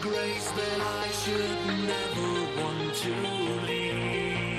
grace that I should never want to leave.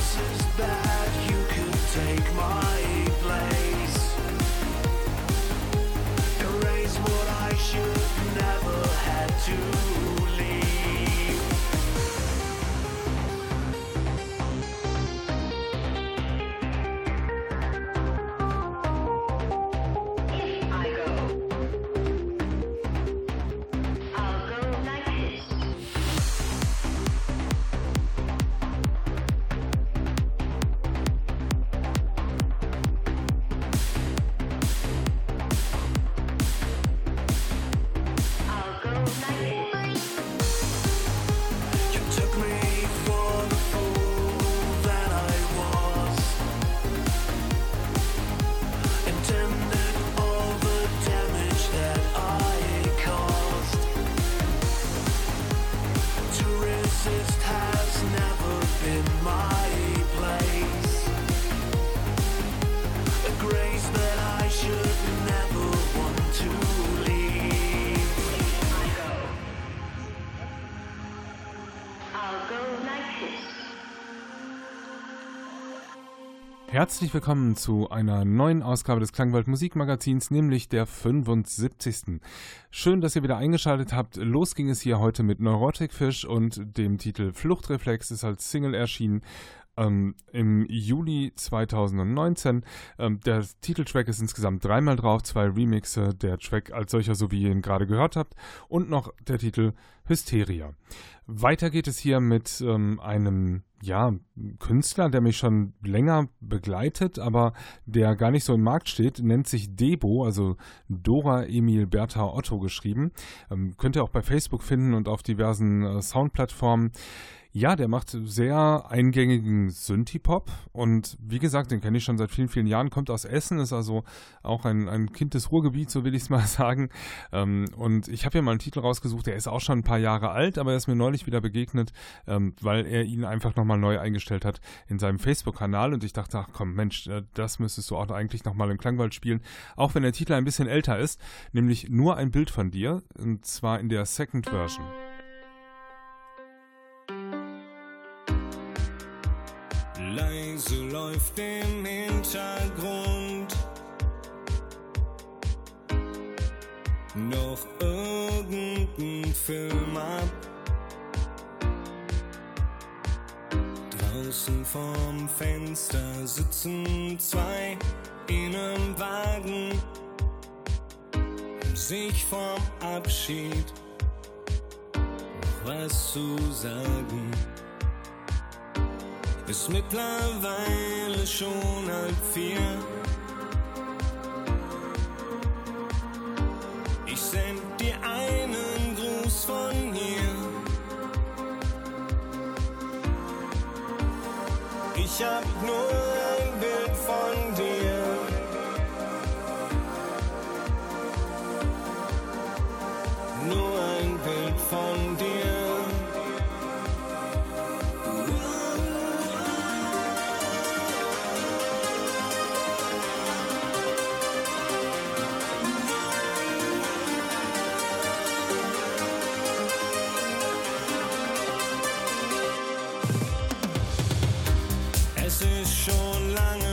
This is bad. Herzlich willkommen zu einer neuen Ausgabe des Klangwald Musikmagazins, nämlich der 75. Schön, dass ihr wieder eingeschaltet habt. Los ging es hier heute mit Neurotic Fish und dem Titel Fluchtreflex ist als Single erschienen ähm, im Juli 2019. Ähm, der Titeltrack ist insgesamt dreimal drauf, zwei Remixe, der Track als solcher, so wie ihr ihn gerade gehört habt, und noch der Titel Hysteria. Weiter geht es hier mit ähm, einem ja, Künstler, der mich schon länger begleitet, aber der gar nicht so im Markt steht, nennt sich Debo, also Dora Emil Bertha Otto geschrieben. Ähm, könnt ihr auch bei Facebook finden und auf diversen äh, Soundplattformen. Ja, der macht sehr eingängigen Synthie-Pop und wie gesagt, den kenne ich schon seit vielen, vielen Jahren, kommt aus Essen, ist also auch ein, ein Kind des Ruhrgebiets, so will ich es mal sagen. Ähm, und ich habe hier mal einen Titel rausgesucht, der ist auch schon ein paar Jahre alt, aber er ist mir neulich wieder begegnet, ähm, weil er ihn einfach nochmal neu eingestellt hat in seinem Facebook-Kanal und ich dachte, ach komm, Mensch, äh, das müsstest du auch eigentlich nochmal im Klangwald spielen, auch wenn der Titel ein bisschen älter ist, nämlich nur ein Bild von dir und zwar in der Second Version. Leise läuft im Hintergrund noch irgendein Film ab. Draußen vorm Fenster sitzen zwei in einem Wagen, um sich vorm Abschied noch was zu sagen. Ist mittlerweile schon halb vier. Ich send dir einen Gruß von hier. Ich hab nur lange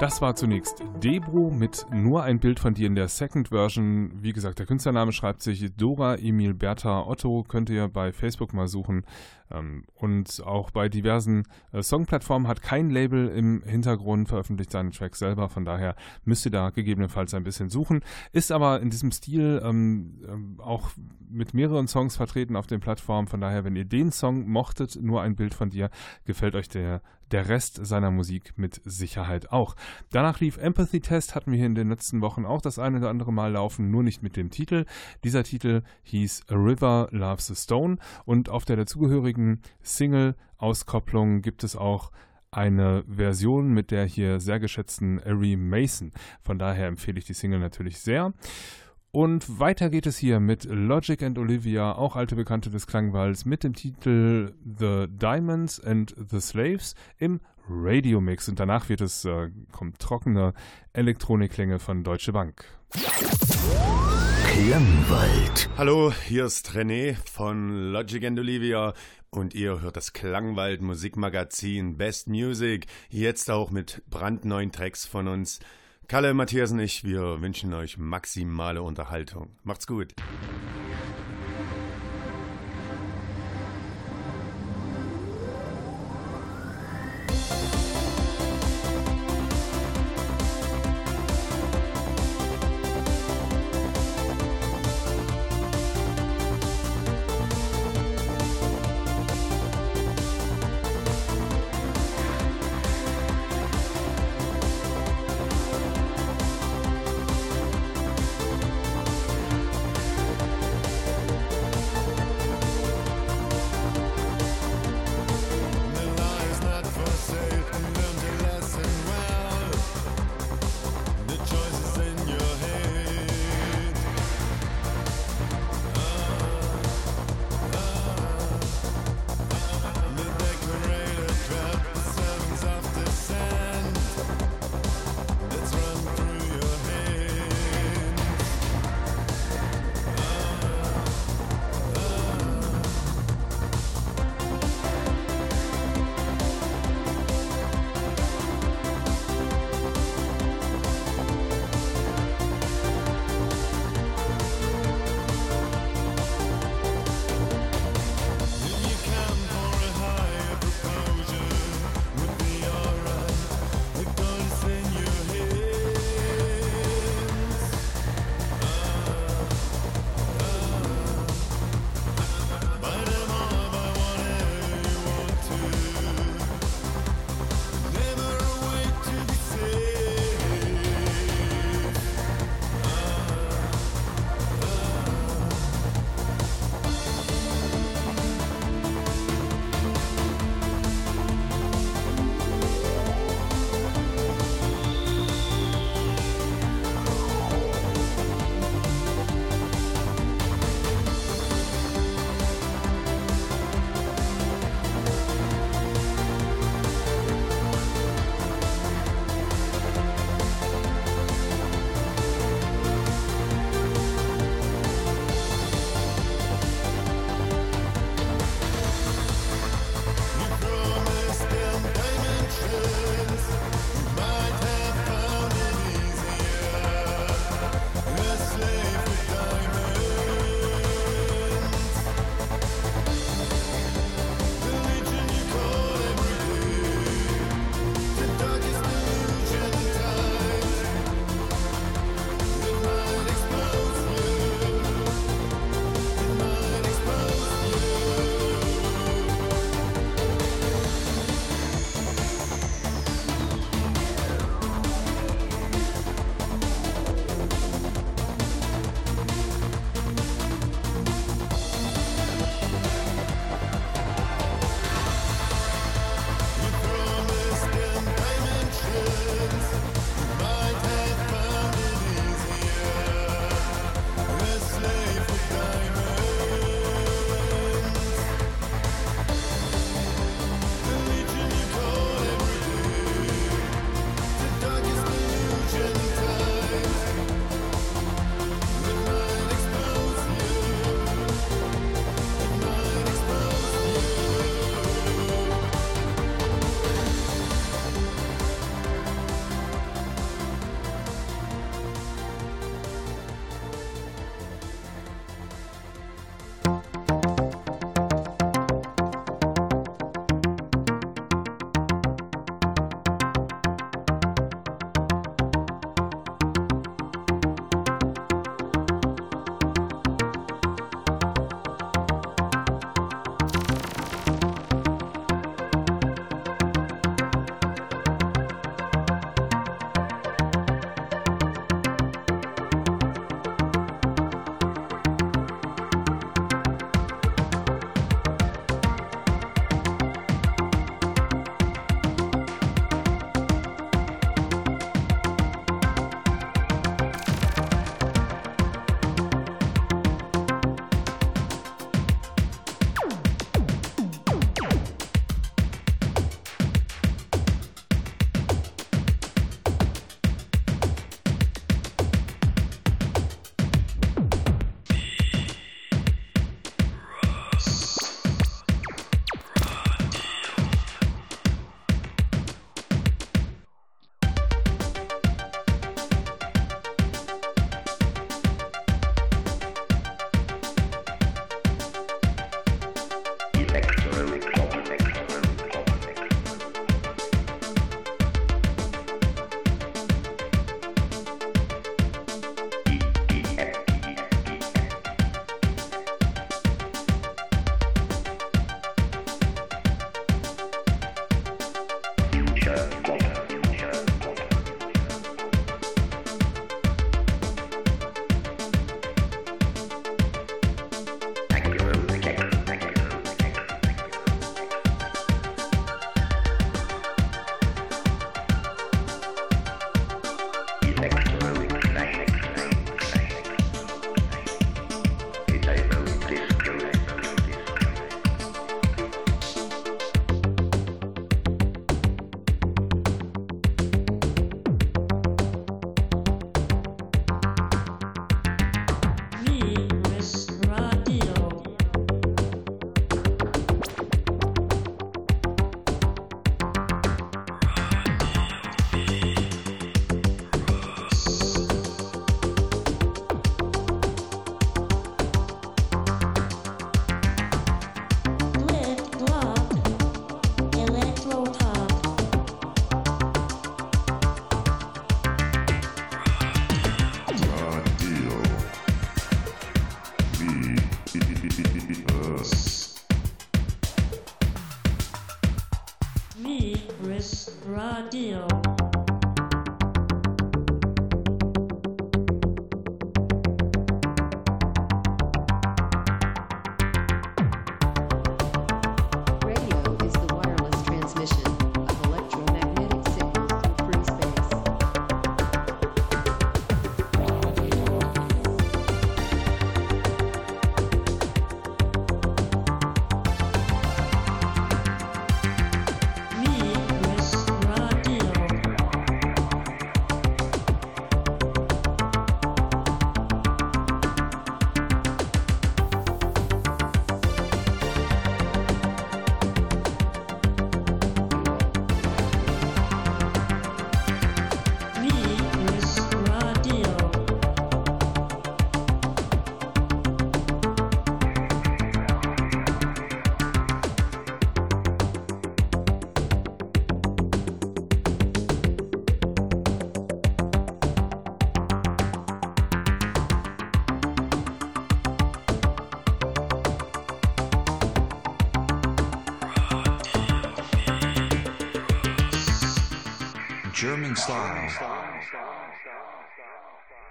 Das war zunächst Debro mit nur ein Bild von dir in der Second Version. Wie gesagt, der Künstlername schreibt sich Dora Emil Bertha Otto. Könnt ihr bei Facebook mal suchen. Ähm, Und auch bei diversen äh, Songplattformen hat kein Label im Hintergrund veröffentlicht seinen Track selber. Von daher müsst ihr da gegebenenfalls ein bisschen suchen. Ist aber in diesem Stil ähm, ähm, auch mit mehreren Songs vertreten auf den Plattformen. Von daher, wenn ihr den Song mochtet, nur ein Bild von dir, gefällt euch der der Rest seiner Musik mit Sicherheit auch. Danach lief Empathy Test, hatten wir hier in den letzten Wochen auch das eine oder andere Mal laufen, nur nicht mit dem Titel. Dieser Titel hieß A River Loves a Stone und auf der dazugehörigen Single-Auskopplung gibt es auch eine Version mit der hier sehr geschätzten Ari Mason. Von daher empfehle ich die Single natürlich sehr. Und weiter geht es hier mit Logic and Olivia, auch alte Bekannte des Klangwalds, mit dem Titel The Diamonds and the Slaves im Radiomix. Und danach wird es, äh, kommt trockene Elektronikklänge von Deutsche Bank. Klangwald. Hallo, hier ist René von Logic and Olivia und ihr hört das Klangwald Musikmagazin Best Music, jetzt auch mit brandneuen Tracks von uns. Kalle, Matthias und ich, wir wünschen euch maximale Unterhaltung. Macht's gut.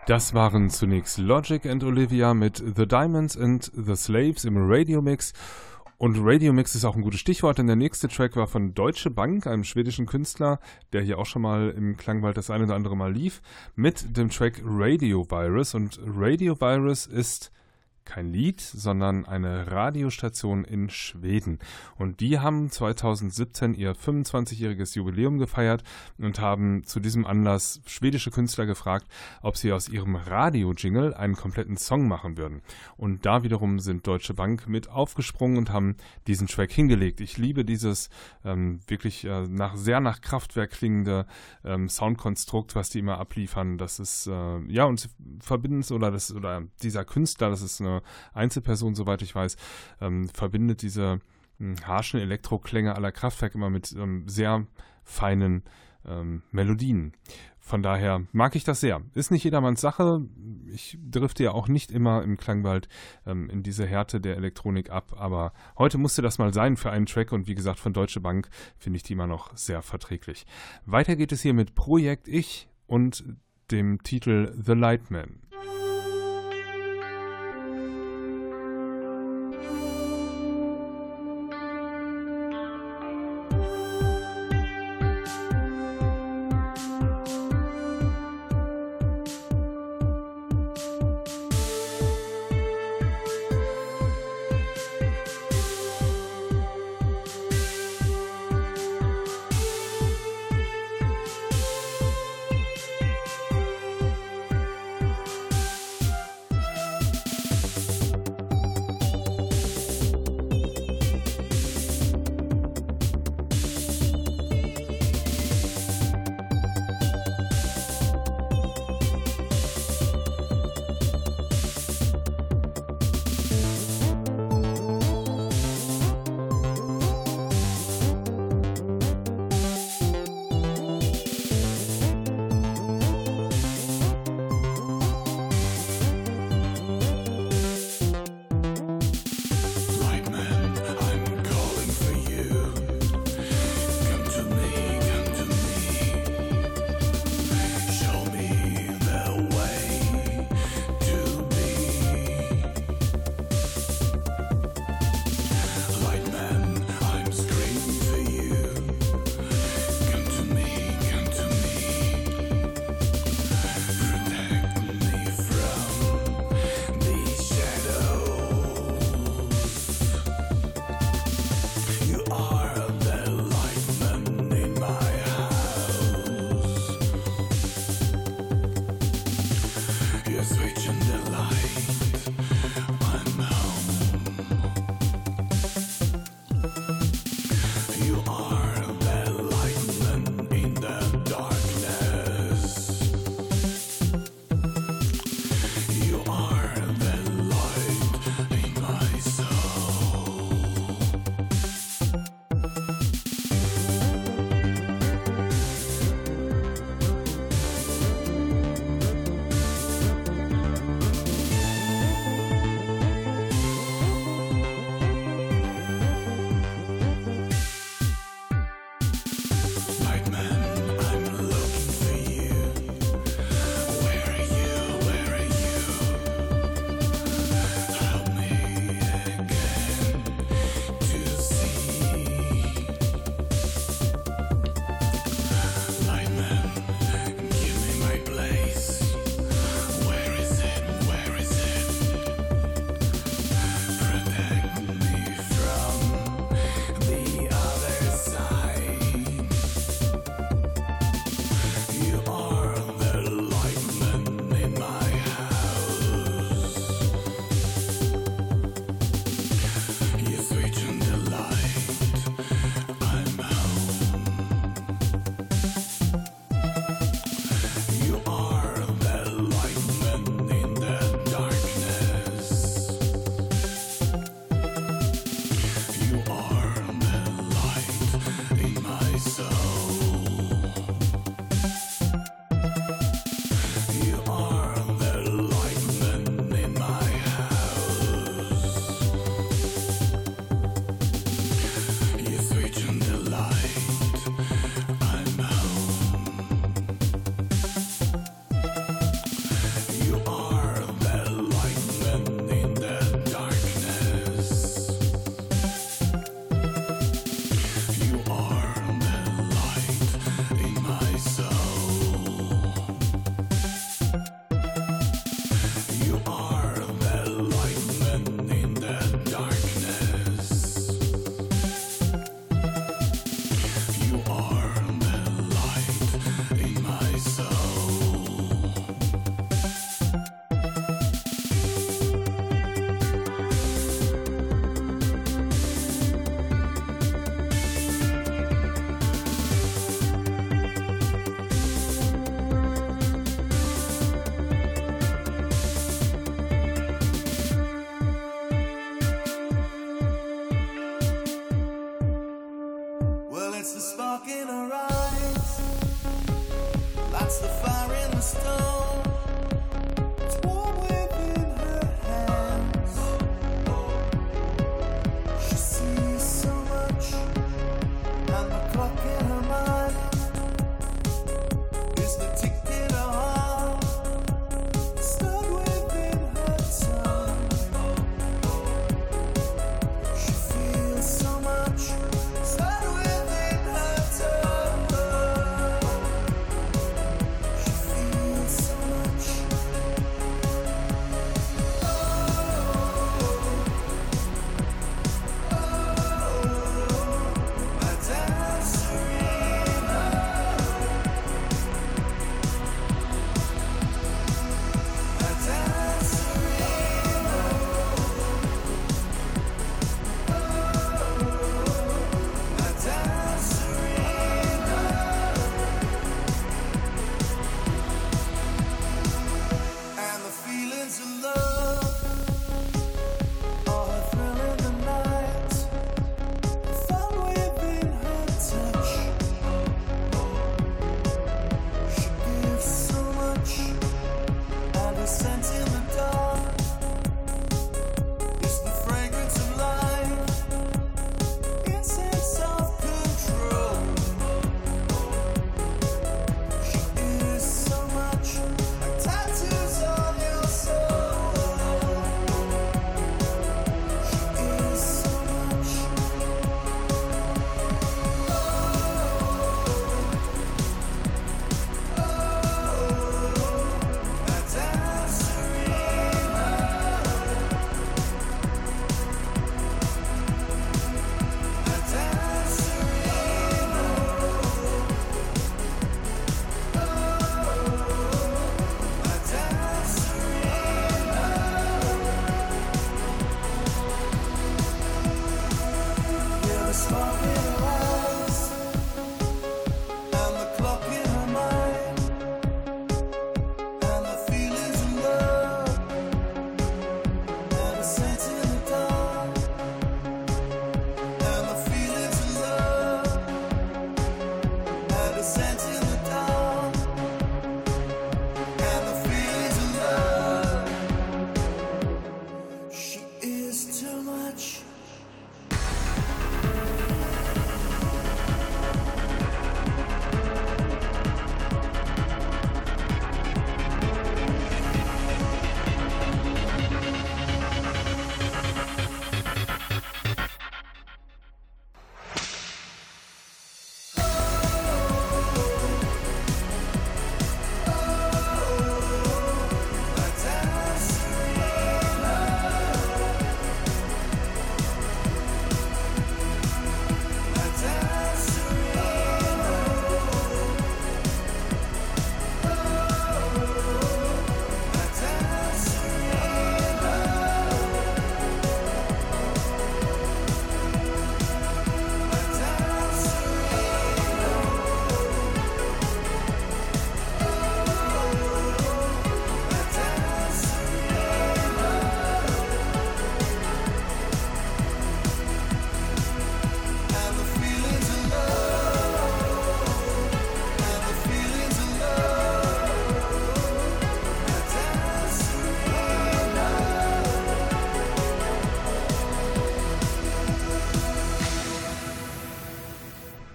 Das waren zunächst Logic and Olivia mit The Diamonds and the Slaves im Radio Mix. Und Radio Mix ist auch ein gutes Stichwort, denn der nächste Track war von Deutsche Bank, einem schwedischen Künstler, der hier auch schon mal im Klangwald das eine oder andere Mal lief, mit dem Track Radio Virus. Und Radio Virus ist kein Lied, sondern eine Radiostation in Schweden. Und die haben 2017 ihr 25-jähriges Jubiläum gefeiert und haben zu diesem Anlass schwedische Künstler gefragt, ob sie aus ihrem Radio-Jingle einen kompletten Song machen würden. Und da wiederum sind Deutsche Bank mit aufgesprungen und haben diesen Track hingelegt. Ich liebe dieses ähm, wirklich äh, nach, sehr nach Kraftwerk klingende ähm, Soundkonstrukt, was die immer abliefern. Das ist, äh, ja, und verbinden oder, das, oder dieser Künstler, das ist eine Einzelperson, soweit ich weiß, ähm, verbindet diese mh, harschen Elektroklänge aller Kraftwerk immer mit ähm, sehr feinen ähm, Melodien. Von daher mag ich das sehr. Ist nicht jedermanns Sache. Ich drifte ja auch nicht immer im Klangwald ähm, in diese Härte der Elektronik ab, aber heute musste das mal sein für einen Track und wie gesagt von Deutsche Bank finde ich die immer noch sehr verträglich. Weiter geht es hier mit Projekt Ich und dem Titel The Lightman.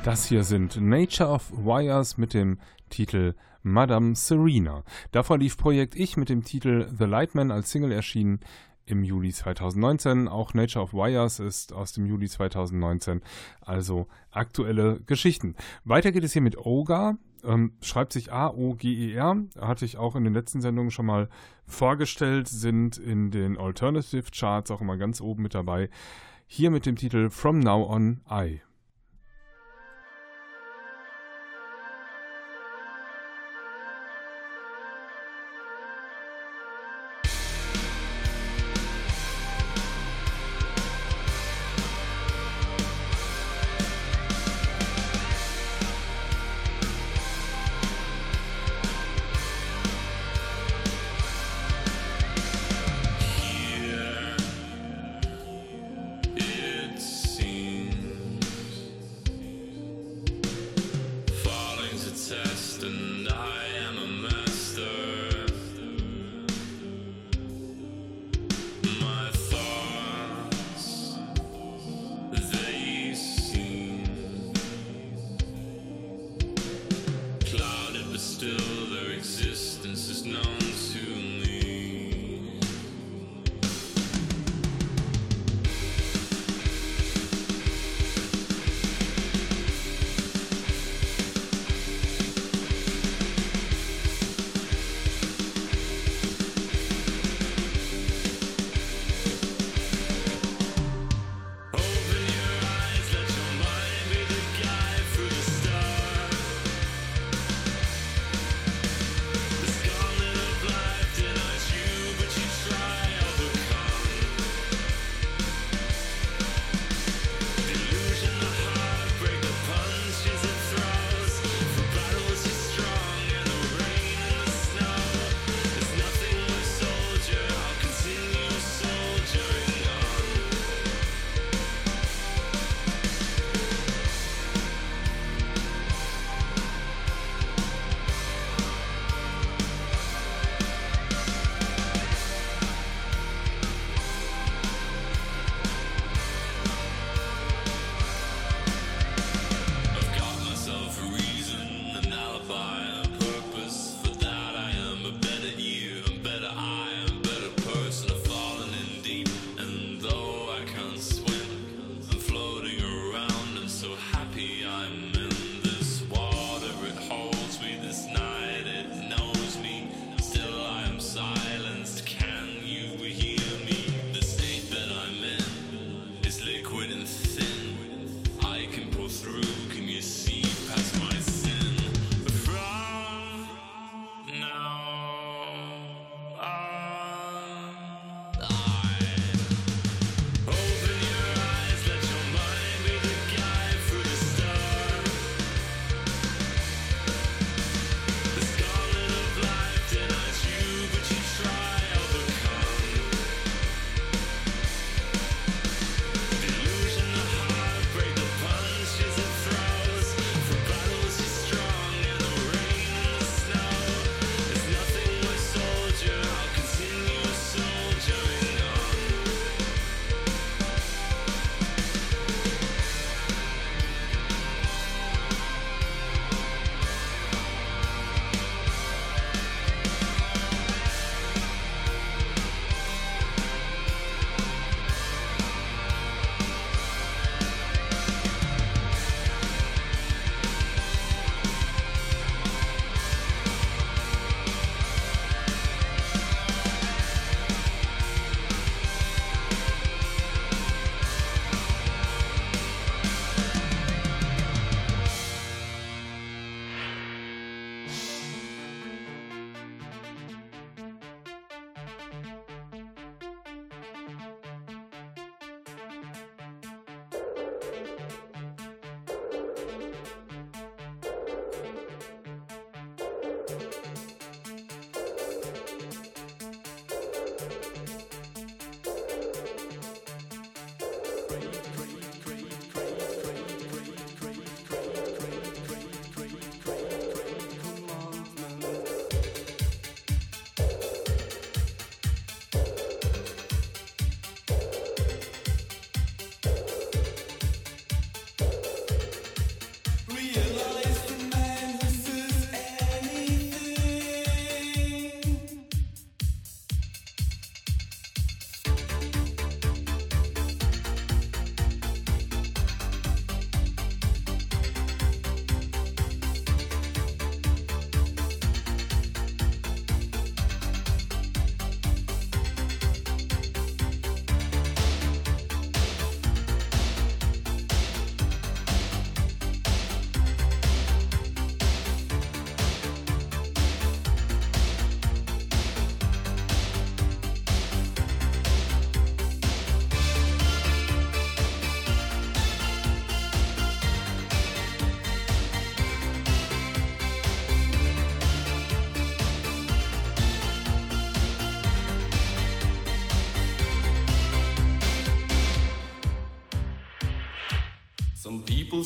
Das hier sind Nature of Wires mit dem Titel Madame Serena. Davor lief Projekt Ich mit dem Titel The Lightman als Single erschienen im Juli 2019. Auch Nature of Wires ist aus dem Juli 2019. Also aktuelle Geschichten. Weiter geht es hier mit Oga. Ähm, schreibt sich A-O-G-E-R. Hatte ich auch in den letzten Sendungen schon mal vorgestellt. Sind in den Alternative Charts auch immer ganz oben mit dabei. Hier mit dem Titel From Now On I.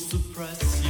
suppress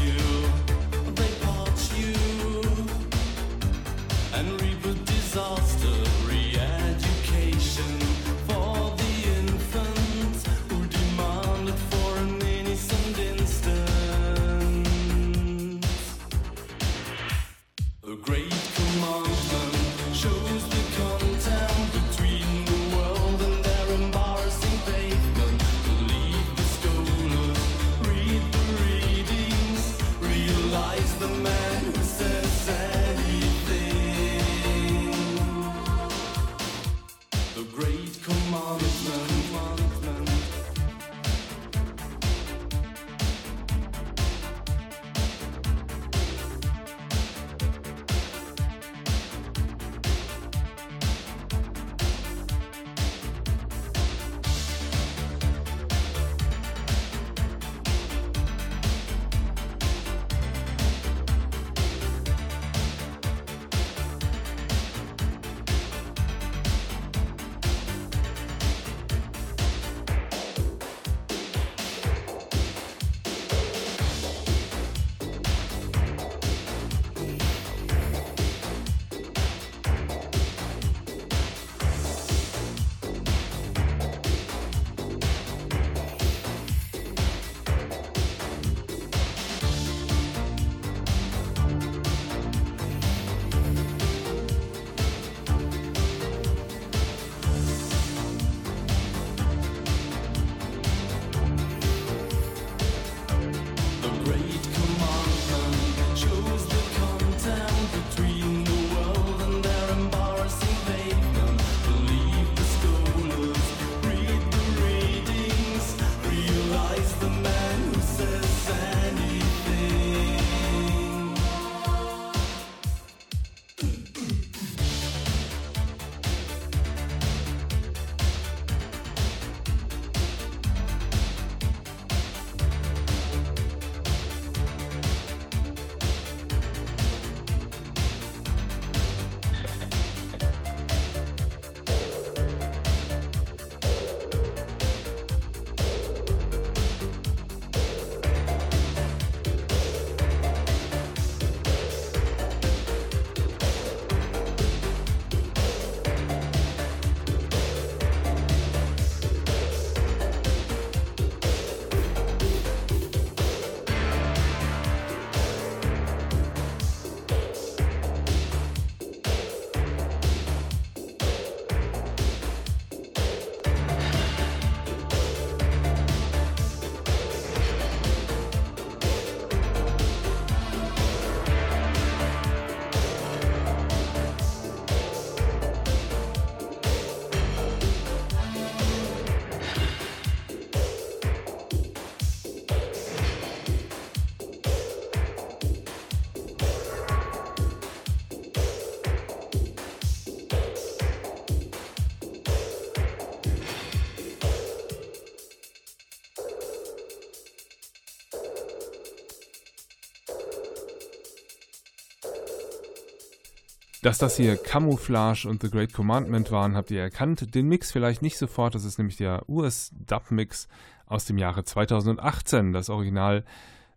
Dass das hier Camouflage und The Great Commandment waren, habt ihr erkannt. Den Mix vielleicht nicht sofort, das ist nämlich der US-Dub-Mix aus dem Jahre 2018. Das Original,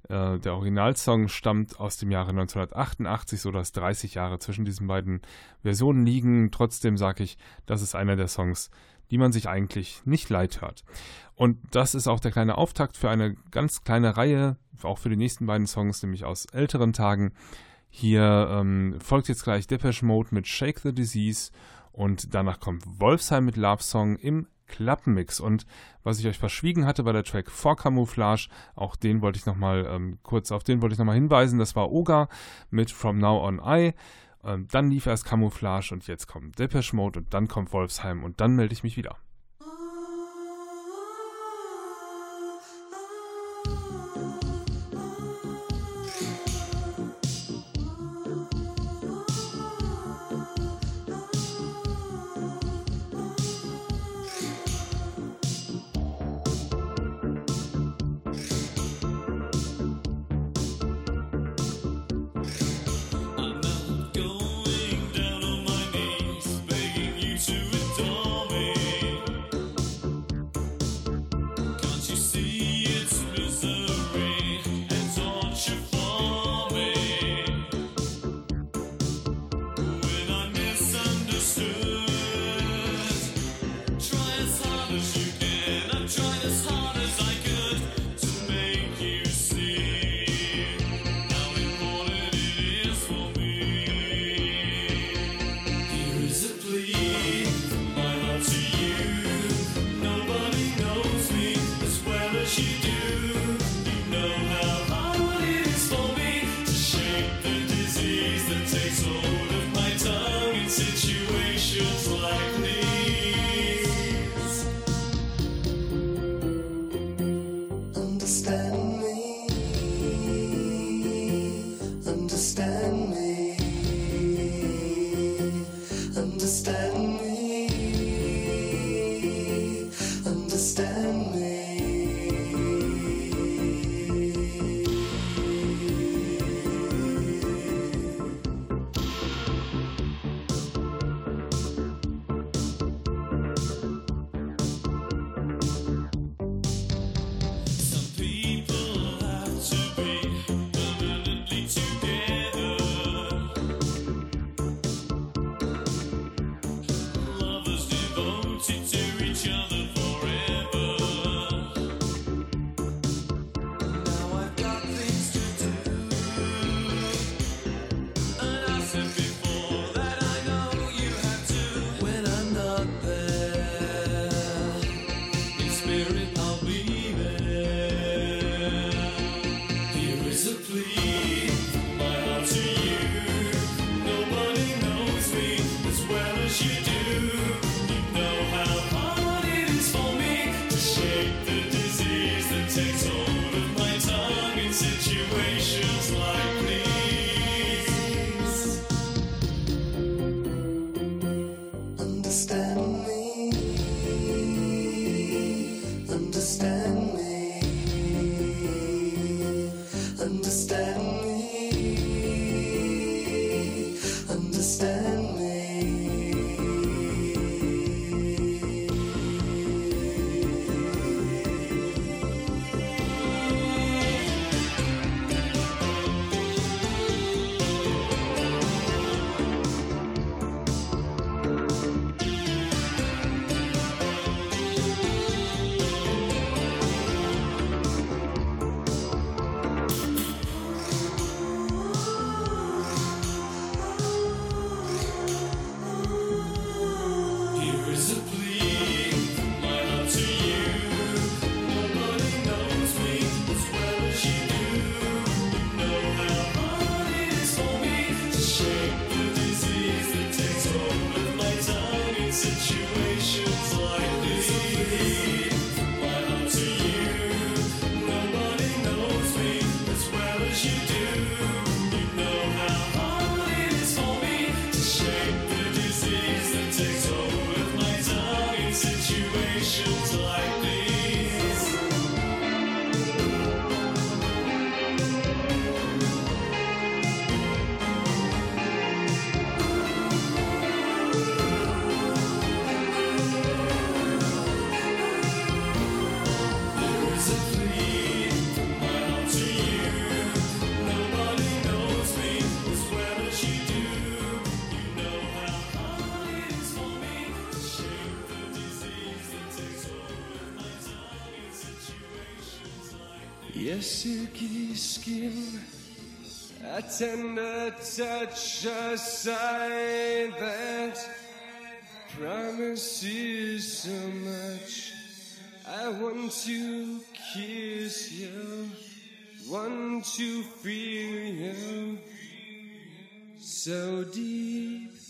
äh, der Originalsong stammt aus dem Jahre 1988, so dass 30 Jahre zwischen diesen beiden Versionen liegen. Trotzdem sage ich, das ist einer der Songs, die man sich eigentlich nicht leid hört. Und das ist auch der kleine Auftakt für eine ganz kleine Reihe, auch für die nächsten beiden Songs, nämlich aus älteren Tagen. Hier ähm, folgt jetzt gleich Depeche Mode mit Shake the Disease und danach kommt Wolfsheim mit Love Song im Klappenmix. Und was ich euch verschwiegen hatte, war der Track For Camouflage. Auch den wollte ich nochmal ähm, kurz auf den wollte ich nochmal hinweisen. Das war Oga mit From Now On I. Ähm, dann lief erst Camouflage und jetzt kommt Depeche Mode und dann kommt Wolfsheim und dann melde ich mich wieder. silky skin, a tender touch, a sign that promises so much. I want to kiss you, want to feel you so deep.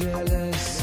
jealous.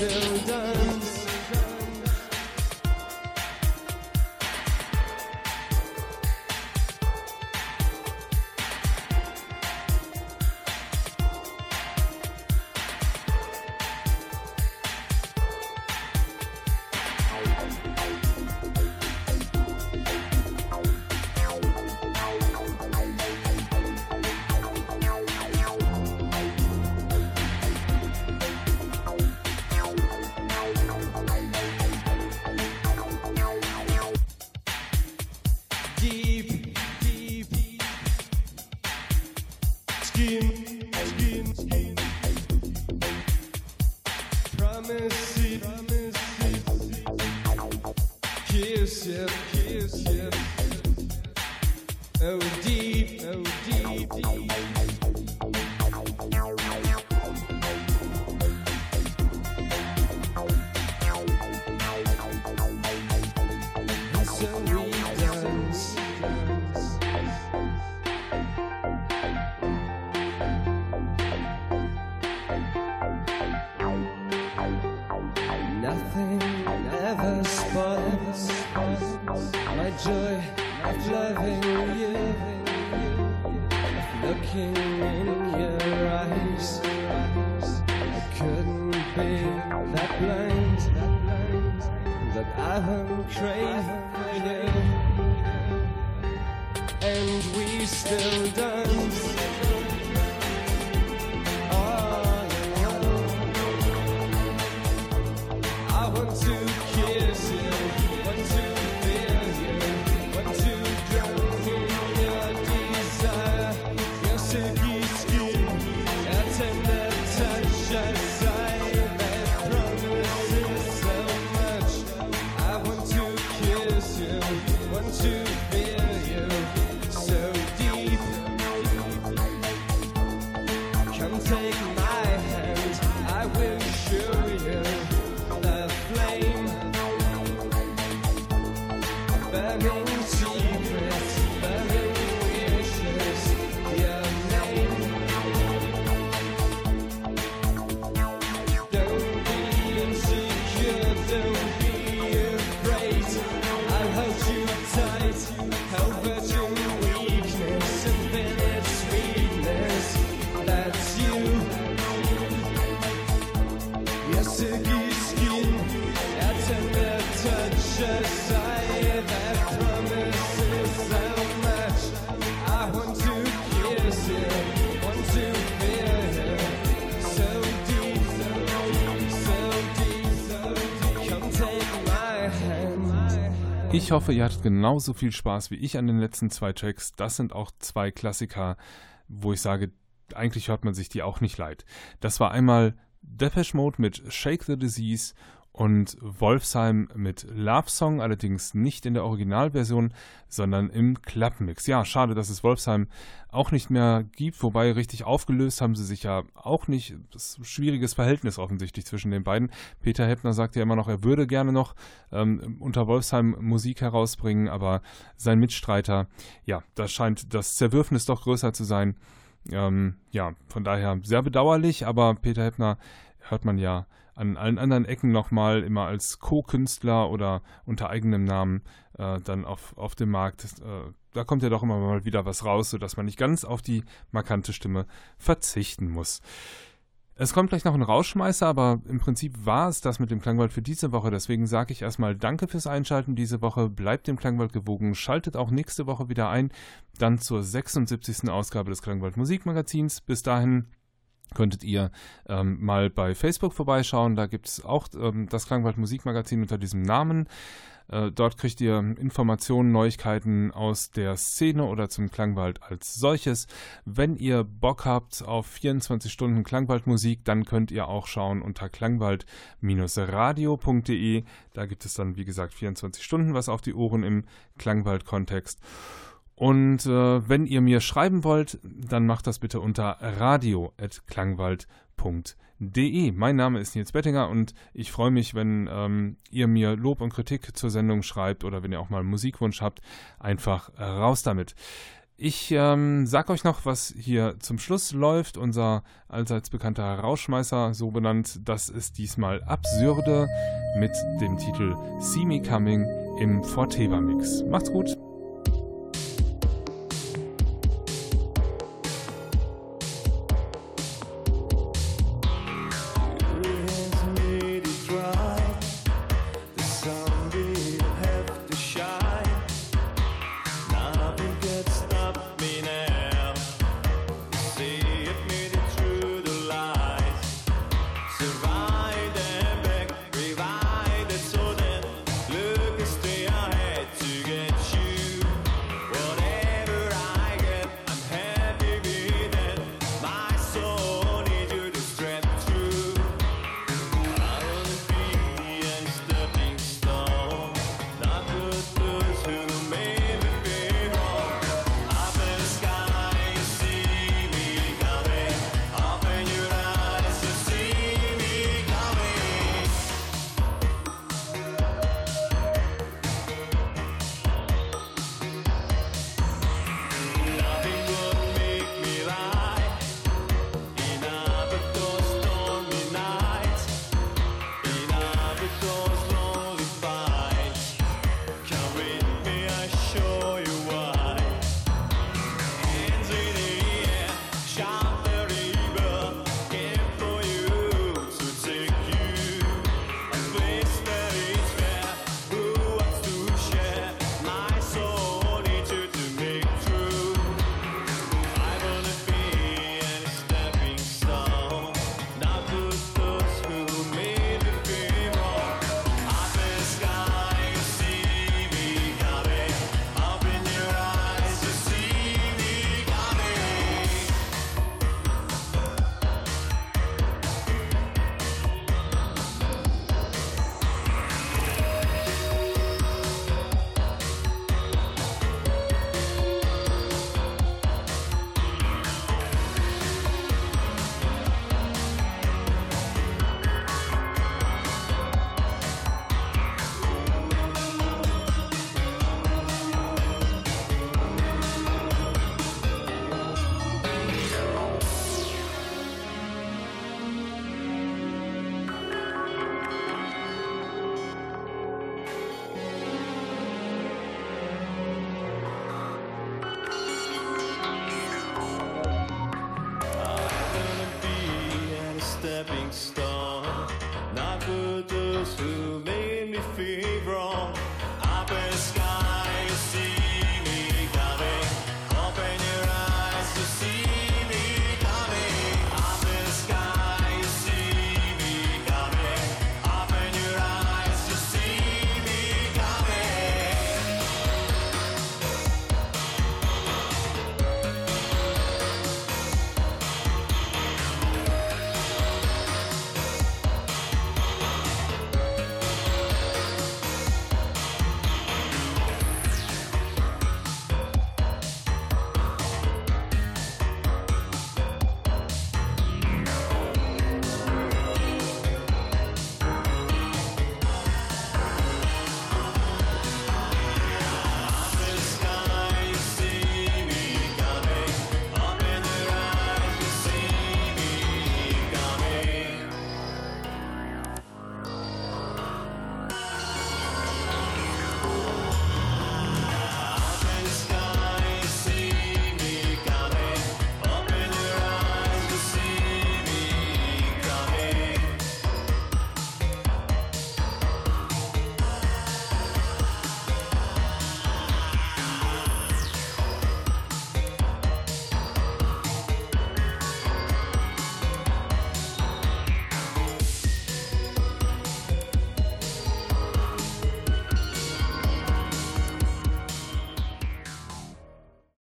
children. Ich hoffe, ihr hattet genauso viel Spaß wie ich an den letzten zwei Tracks. Das sind auch zwei Klassiker, wo ich sage, eigentlich hört man sich die auch nicht leid. Das war einmal Depeche Mode mit Shake the Disease und Wolfsheim mit Love Song, allerdings nicht in der Originalversion, sondern im Clubmix. Ja, schade, dass es Wolfsheim auch nicht mehr gibt, wobei richtig aufgelöst haben sie sich ja auch nicht. Das ist ein schwieriges Verhältnis offensichtlich zwischen den beiden. Peter Heppner sagt ja immer noch, er würde gerne noch ähm, unter Wolfsheim Musik herausbringen, aber sein Mitstreiter, ja, da scheint das Zerwürfnis doch größer zu sein. Ähm, ja, von daher sehr bedauerlich, aber Peter Heppner hört man ja an allen anderen Ecken nochmal immer als Co-Künstler oder unter eigenem Namen äh, dann auf, auf dem Markt. Äh, da kommt ja doch immer mal wieder was raus, sodass man nicht ganz auf die markante Stimme verzichten muss. Es kommt gleich noch ein Rausschmeißer, aber im Prinzip war es das mit dem Klangwald für diese Woche. Deswegen sage ich erstmal Danke fürs Einschalten diese Woche. Bleibt dem Klangwald gewogen. Schaltet auch nächste Woche wieder ein. Dann zur 76. Ausgabe des Klangwald Musikmagazins. Bis dahin könntet ihr ähm, mal bei Facebook vorbeischauen. Da gibt es auch ähm, das Klangwald Musikmagazin unter diesem Namen. Äh, dort kriegt ihr Informationen, Neuigkeiten aus der Szene oder zum Klangwald als solches. Wenn ihr Bock habt auf 24 Stunden Klangwaldmusik, dann könnt ihr auch schauen unter klangwald-radio.de. Da gibt es dann, wie gesagt, 24 Stunden was auf die Ohren im Klangwald-Kontext. Und äh, wenn ihr mir schreiben wollt, dann macht das bitte unter radio.klangwald.de. Mein Name ist Nils Bettinger und ich freue mich, wenn ähm, ihr mir Lob und Kritik zur Sendung schreibt oder wenn ihr auch mal einen Musikwunsch habt, einfach raus damit. Ich ähm, sag euch noch, was hier zum Schluss läuft. Unser allseits bekannter Rauschmeißer, so benannt, das ist diesmal Absurde mit dem Titel See Me Coming im Forteva Mix. Macht's gut!